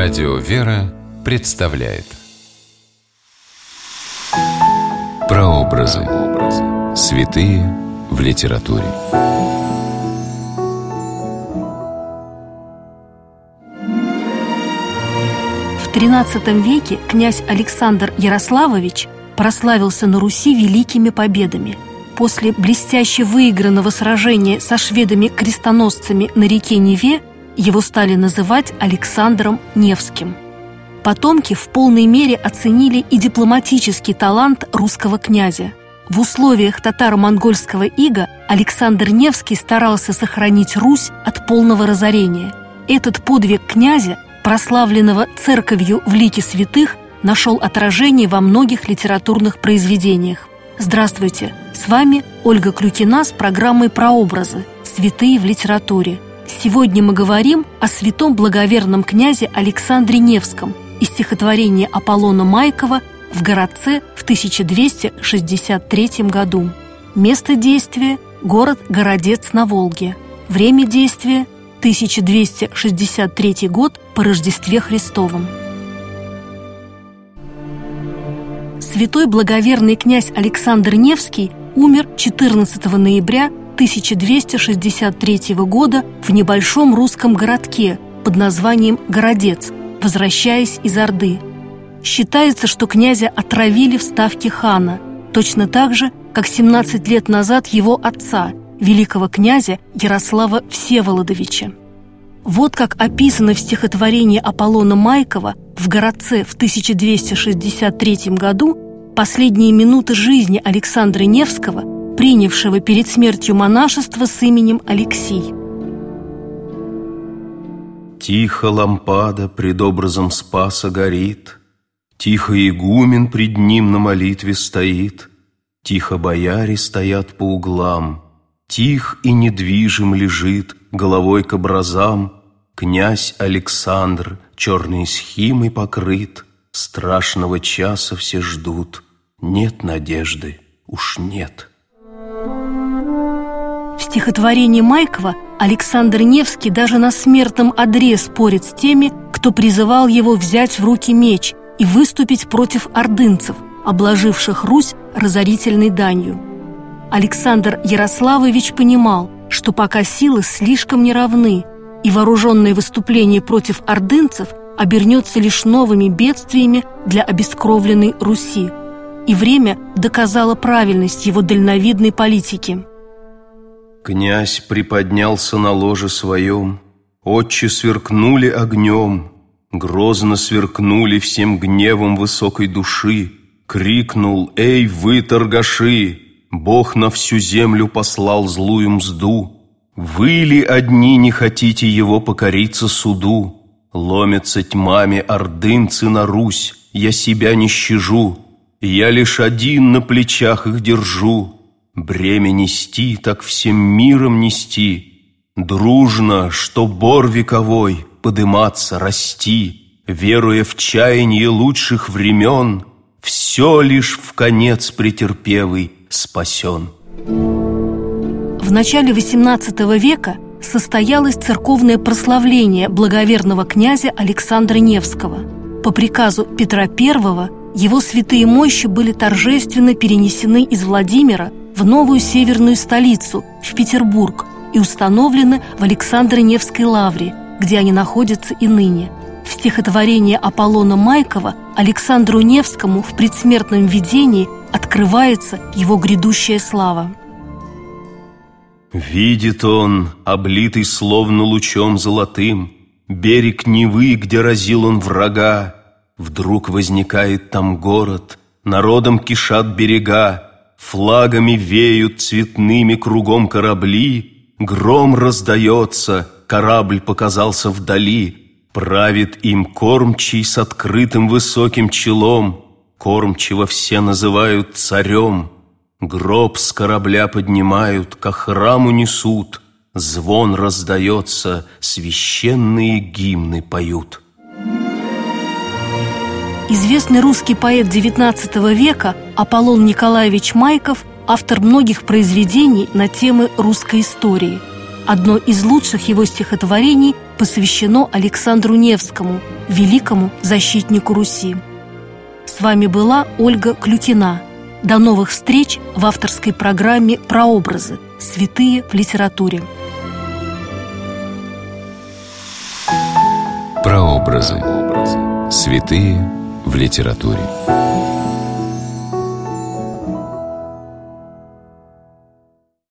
Радио «Вера» представляет Прообразы. Святые в литературе. В XIII веке князь Александр Ярославович прославился на Руси великими победами. После блестяще выигранного сражения со шведами-крестоносцами на реке Неве его стали называть Александром Невским. Потомки в полной мере оценили и дипломатический талант русского князя. В условиях татаро-монгольского ига Александр Невский старался сохранить Русь от полного разорения. Этот подвиг князя, прославленного церковью в лике святых, нашел отражение во многих литературных произведениях. Здравствуйте! С вами Ольга Клюкина с программой «Прообразы. Святые в литературе». Сегодня мы говорим о святом благоверном князе Александре Невском из стихотворения Аполлона Майкова в городце в 1263 году. Место действия – город Городец на Волге. Время действия – 1263 год по Рождестве Христовом. Святой благоверный князь Александр Невский умер 14 ноября 1263 года в небольшом русском городке под названием Городец, возвращаясь из Орды. Считается, что князя отравили в ставке хана, точно так же, как 17 лет назад его отца, великого князя Ярослава Всеволодовича. Вот как описано в стихотворении Аполлона Майкова в городце в 1263 году последние минуты жизни Александра Невского – принявшего перед смертью монашество с именем Алексий. Тихо лампада пред образом Спаса горит, Тихо игумен пред ним на молитве стоит, Тихо бояре стоят по углам, Тих и недвижим лежит головой к образам Князь Александр, черной схимой покрыт, Страшного часа все ждут, нет надежды, уж нет. Стихотворении Майкова Александр Невский даже на смертном одре спорит с теми, кто призывал его взять в руки меч и выступить против ордынцев, обложивших Русь разорительной данью. Александр Ярославович понимал, что пока силы слишком неравны, и вооруженное выступление против ордынцев обернется лишь новыми бедствиями для обескровленной Руси. И время доказало правильность его дальновидной политики – Князь приподнялся на ложе своем, Отче сверкнули огнем, Грозно сверкнули всем гневом высокой души, Крикнул «Эй, вы, торгаши!» Бог на всю землю послал злую мзду. Вы ли одни не хотите его покориться суду? Ломятся тьмами ордынцы на Русь, я себя не щажу, Я лишь один на плечах их держу, Бремя нести, так всем миром нести, Дружно, что бор вековой, подыматься, расти, Веруя в чаяние лучших времен, Все лишь в конец претерпевый спасен. В начале XVIII века состоялось церковное прославление благоверного князя Александра Невского. По приказу Петра I его святые мощи были торжественно перенесены из Владимира в новую северную столицу, в Петербург, и установлены в Александро-Невской лавре, где они находятся и ныне. В стихотворении Аполлона Майкова Александру Невскому в предсмертном видении открывается его грядущая слава. Видит он, облитый словно лучом золотым, Берег Невы, где разил он врага. Вдруг возникает там город, Народом кишат берега, Флагами веют цветными кругом корабли, Гром раздается, корабль показался вдали, Правит им кормчий с открытым высоким челом, Кормчего все называют царем, Гроб с корабля поднимают, ко храму несут, Звон раздается, священные гимны поют. Известный русский поэт XIX века Аполлон Николаевич Майков – автор многих произведений на темы русской истории. Одно из лучших его стихотворений посвящено Александру Невскому, великому защитнику Руси. С вами была Ольга Клюкина. До новых встреч в авторской программе «Прообразы. Святые в литературе». Прообразы. Святые в литературе.